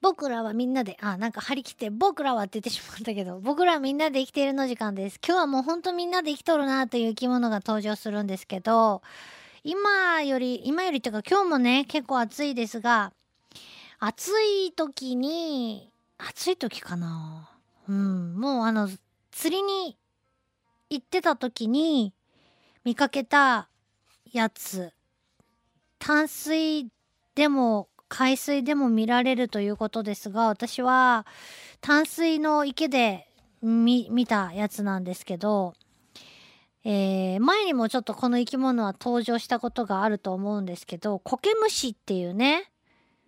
僕らはみんなで、あ、なんか張り切って、僕らはって言ってしまったけど、僕らはみんなで生きているの時間です。今日はもうほんとみんなで生きとるなという生き物が登場するんですけど、今より、今よりっていうか今日もね、結構暑いですが、暑い時に、暑い時かなうん、もうあの、釣りに行ってた時に見かけたやつ、淡水でも海水でも見られるということですが、私は淡水の池で見、たやつなんですけど、えー、前にもちょっとこの生き物は登場したことがあると思うんですけど、コケムシっていうね、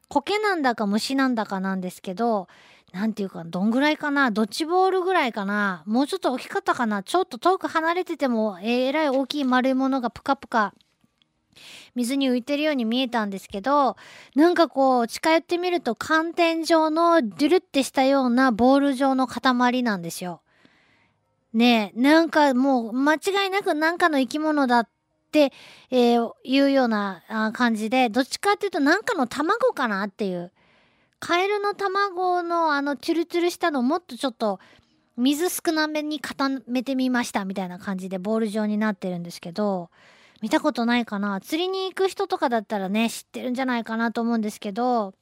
苔なんだか虫なんだかなんですけど、なんていうか、どんぐらいかなドッジボールぐらいかなもうちょっと大きかったかなちょっと遠く離れてても、えらい大きい丸いものがプカプカ水に浮いてるように見えたんですけど、なんかこう、近寄ってみると寒天状のドゥルってしたようなボール状の塊なんですよ。ねえ、なんかもう間違いなくなんかの生き物だって、えー、いうような感じで、どっちかっていうとなんかの卵かなっていう。カエルの卵のあのチュルチュルしたのもっとちょっと水少なめに固めてみましたみたいな感じでボール状になってるんですけど、見たことないかな釣りに行く人とかだったらね、知ってるんじゃないかなと思うんですけど、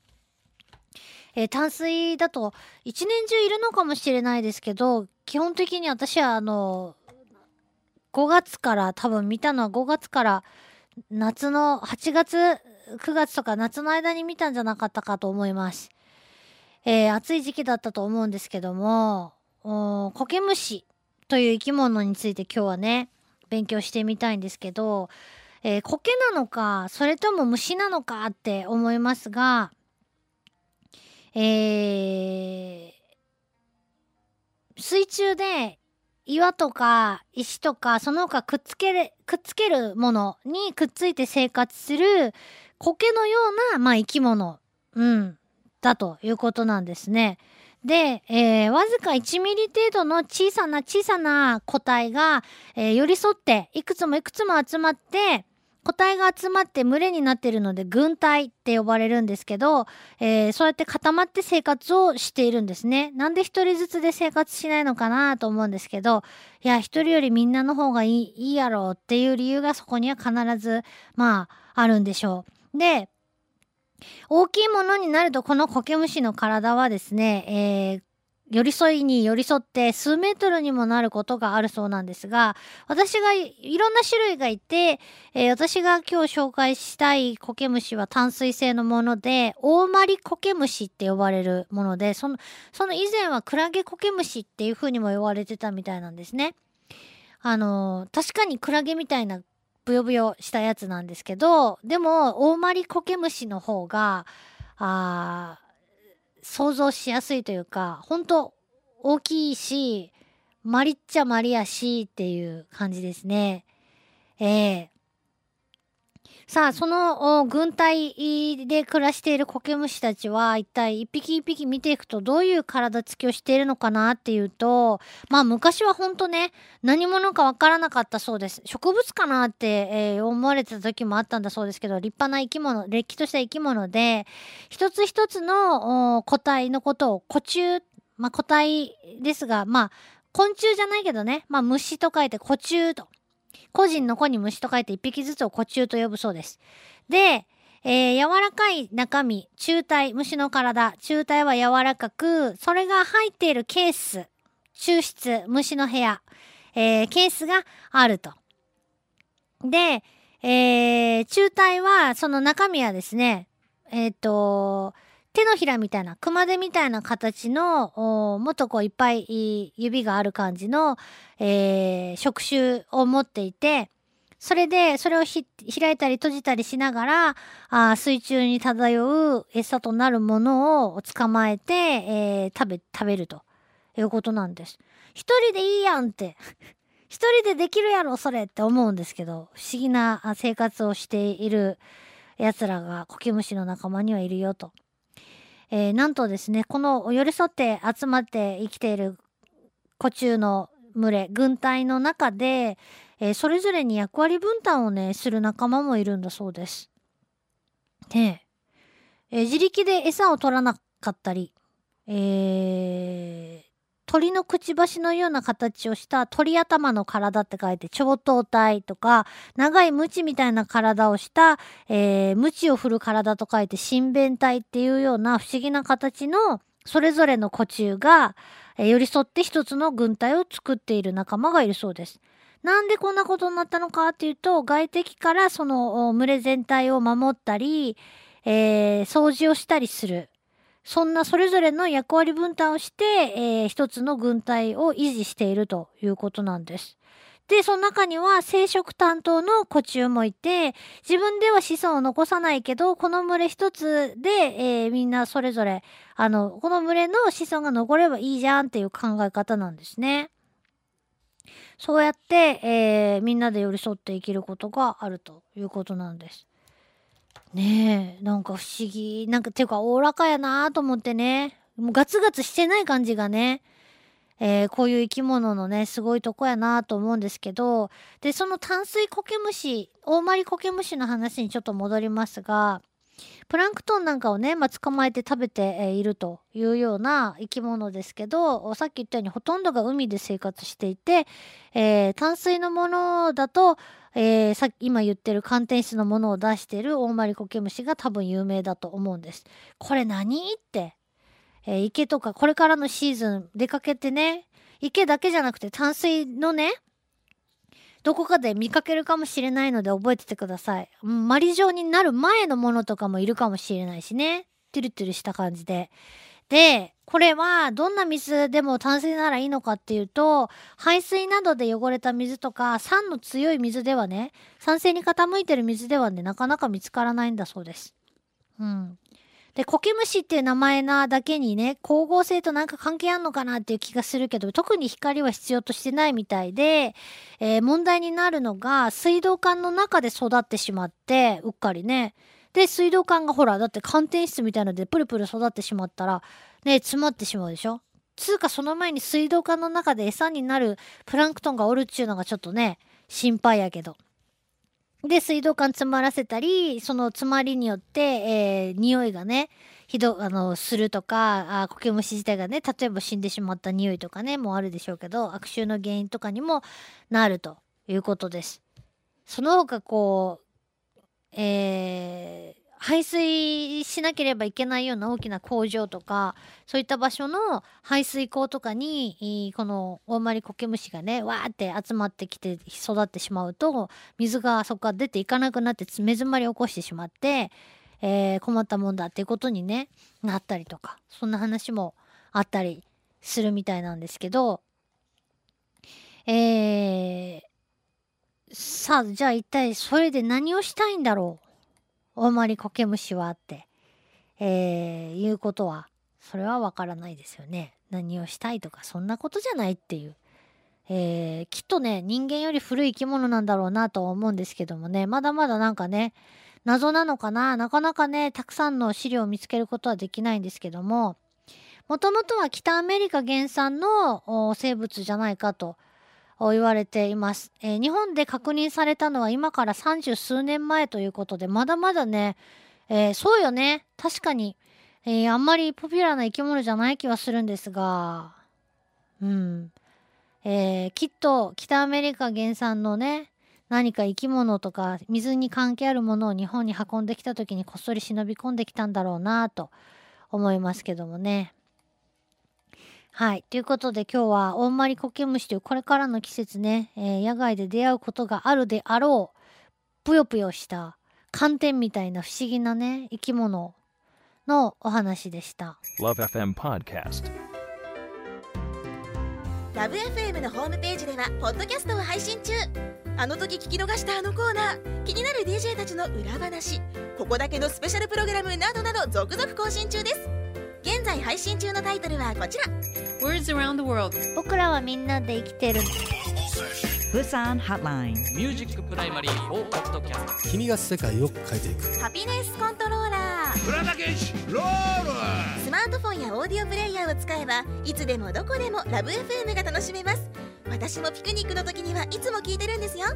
えー、淡水だと一年中いるのかもしれないですけど、基本的に私はあの、5月から多分見たのは5月から夏の8月、9月とか夏の間に見たんじゃなかったかと思います。えー、暑い時期だったと思うんですけども、コケムシという生き物について今日はね、勉強してみたいんですけど、えー、苔なのか、それとも虫なのかって思いますが、えー、水中で岩とか石とかその他くっつける、くっつけるものにくっついて生活する苔のような、まあ、生き物、うん、だということなんですね。で、えー、わずか1ミリ程度の小さな小さな個体が、えー、寄り添って、いくつもいくつも集まって、個体が集まって群れになっているので軍隊って呼ばれるんですけど、えー、そうやって固まって生活をしているんですね。なんで一人ずつで生活しないのかなと思うんですけど、いや、一人よりみんなの方がいいいいやろうっていう理由がそこには必ず、まあ、あるんでしょう。で、大きいものになるとこのコケムシの体はですね、えー寄り添いに寄り添って数メートルにもなることがあるそうなんですが、私がいろんな種類がいて、えー、私が今日紹介したいコケムシは淡水性のもので、大マリコケムシって呼ばれるもので、その、その以前はクラゲコケムシっていう風にも呼ばれてたみたいなんですね。あのー、確かにクラゲみたいなブヨブヨしたやつなんですけど、でも、オオマリコケムシの方が、あ想像しやすいというか、本当大きいし、マリっちゃマリやしっていう感じですね。ええー、さあ、その軍隊で暮らしているコケムシたちは一体一匹一匹見ていくとどういう体つきをしているのかなっていうと、まあ昔はほんとね、何者かわからなかったそうです。植物かなって、えー、思われてた時もあったんだそうですけど、立派な生き物、れっきとした生き物で、一つ一つの個体のことを古虫、まあ個体ですが、まあ昆虫じゃないけどね、まあ虫と書いて古虫と。個人の子に虫と書いて一匹ずつを古虫と呼ぶそうです。で、えー、柔らかい中身、中体、虫の体、中体は柔らかく、それが入っているケース、抽出、虫の部屋、えー、ケースがあると。で、えー、中体は、その中身はですね、えっ、ー、と、手のひらみたいな、熊手みたいな形の、もっとこういっぱい指がある感じの、えー、触手を持っていて、それで、それを開いたり閉じたりしながら、あ水中に漂う餌となるものを捕まえて、えー、食べ、食べるということなんです。一人でいいやんって。一人でできるやろ、それって思うんですけど、不思議な生活をしている奴らがコケムシの仲間にはいるよと。えー、なんとですね、この寄り添って集まって生きている古中の群れ、軍隊の中で、えー、それぞれに役割分担をね、する仲間もいるんだそうです。ね、えー、自力で餌を取らなかったり、え、鳥のくちばしのような形をした鳥頭の体って書いて超頭体とか、長いムチみたいな体をした、えー、ムチを振る体と書いて神弁体っていうような不思議な形のそれぞれの古虫が、えー、寄り添って一つの軍隊を作っている仲間がいるそうです。なんでこんなことになったのかっていうと、外敵からその群れ全体を守ったり、えー、掃除をしたりする。そんなそれぞれの役割分担をして、えー、一つの軍隊を維持しているということなんです。で、その中には生殖担当の古虫もいて、自分では子孫を残さないけど、この群れ一つで、えー、みんなそれぞれ、あの、この群れの子孫が残ればいいじゃんっていう考え方なんですね。そうやって、えー、みんなで寄り添って生きることがあるということなんです。ねえ、なんか不思議。なんか、ていうか、おおらかやなと思ってね。もうガツガツしてない感じがね、えー、こういう生き物のね、すごいとこやなと思うんですけど、で、その淡水コケムシ、大まりコケムシの話にちょっと戻りますが、プランクトンなんかをね、まあ、捕まえて食べて、いるというような生き物ですけど、さっき言ったようにほとんどが海で生活していて、えー、淡水のものだと、えー、さっき今言ってる寒天質のものを出してるオオマリコケムシが多分有名だと思うんです。これ何？って、えー、池とかこれからのシーズン出かけてね、池だけじゃなくて淡水のね、どこかで見かけるかもしれないので覚えててください。マリ状になる前のものとかもいるかもしれないしね。トゥルトゥルした感じで。で、これはどんな水でも淡水ならいいのかっていうと、排水などで汚れた水とか、酸の強い水ではね、酸性に傾いてる水ではね、なかなか見つからないんだそうです。うん。で、コケムシっていう名前なだけにね、光合成となんか関係あんのかなっていう気がするけど、特に光は必要としてないみたいで、えー、問題になるのが、水道管の中で育ってしまって、うっかりね。で、水道管がほら、だって寒天質みたいのでプルプル育ってしまったら、ね、詰まってしまうでしょ？つうかその前に水道管の中で餌になるプランクトンがおるっちゅうのがちょっとね、心配やけど。で、水道管詰まらせたり、その詰まりによって、えー、匂いがね、ひど、あの、するとか、あコケムシ自体がね、例えば死んでしまった匂いとかね、もあるでしょうけど、悪臭の原因とかにもなるということです。その他、こう、えー、排水しなければいけないような大きな工場とか、そういった場所の排水溝とかに、この大まりコケムシがね、わーって集まってきて育ってしまうと、水がそこから出ていかなくなって目詰まり起こしてしまって、えー、困ったもんだっていうことにね、なったりとか、そんな話もあったりするみたいなんですけど、えー、さあ、じゃあ一体それで何をしたいんだろう？大まりコケムシはって、えー、いうことは、それはわからないですよね。何をしたいとか、そんなことじゃないっていう。えー、きっとね、人間より古い生き物なんだろうなとは思うんですけどもね、まだまだなんかね、謎なのかな？なかなかね、たくさんの資料を見つけることはできないんですけども、もともとは北アメリカ原産の生物じゃないかと言われています、えー、日本で確認されたのは今から三十数年前ということで、まだまだね、えー、そうよね。確かに、えー、あんまりポピュラーな生き物じゃない気はするんですが、うん。えきっと北アメリカ原産のね、何か生き物とか水に関係あるものを日本に運んできた時にこっそり忍び込んできたんだろうなと思いますけどもね。はい。ということで今日はオオマリコケムシというこれからの季節ね、えー、野外で出会うことがあるであろう、ぷよぷよした寒天みたいな不思議なね、生き物のお話でした。LoveFM Podcast LoveFM のホームページではポッドキャストを配信中あの時聞き逃したあのコーナー気になる DJ たちの裏話ここだけのスペシャルプログラムなどなど続々更新中です現在配信中のタイトルはこちら。Words around the world. 僕らはみんなで生きてる。ブサンハッラインミュージックプライマリー4ポッドキャスト君が世界を変えていく。ハピネスコントローラー。プラダケシロール!スマートフォンやオーディオプレイヤーを使えばいつでもどこでもラブ f m が楽しめます。私もピクニックの時にはいつも聞いてるんですよ。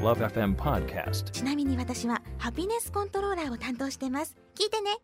LoveFM Podcast. ちなみに私はハピネスコントローラーを担当してます。聞いてね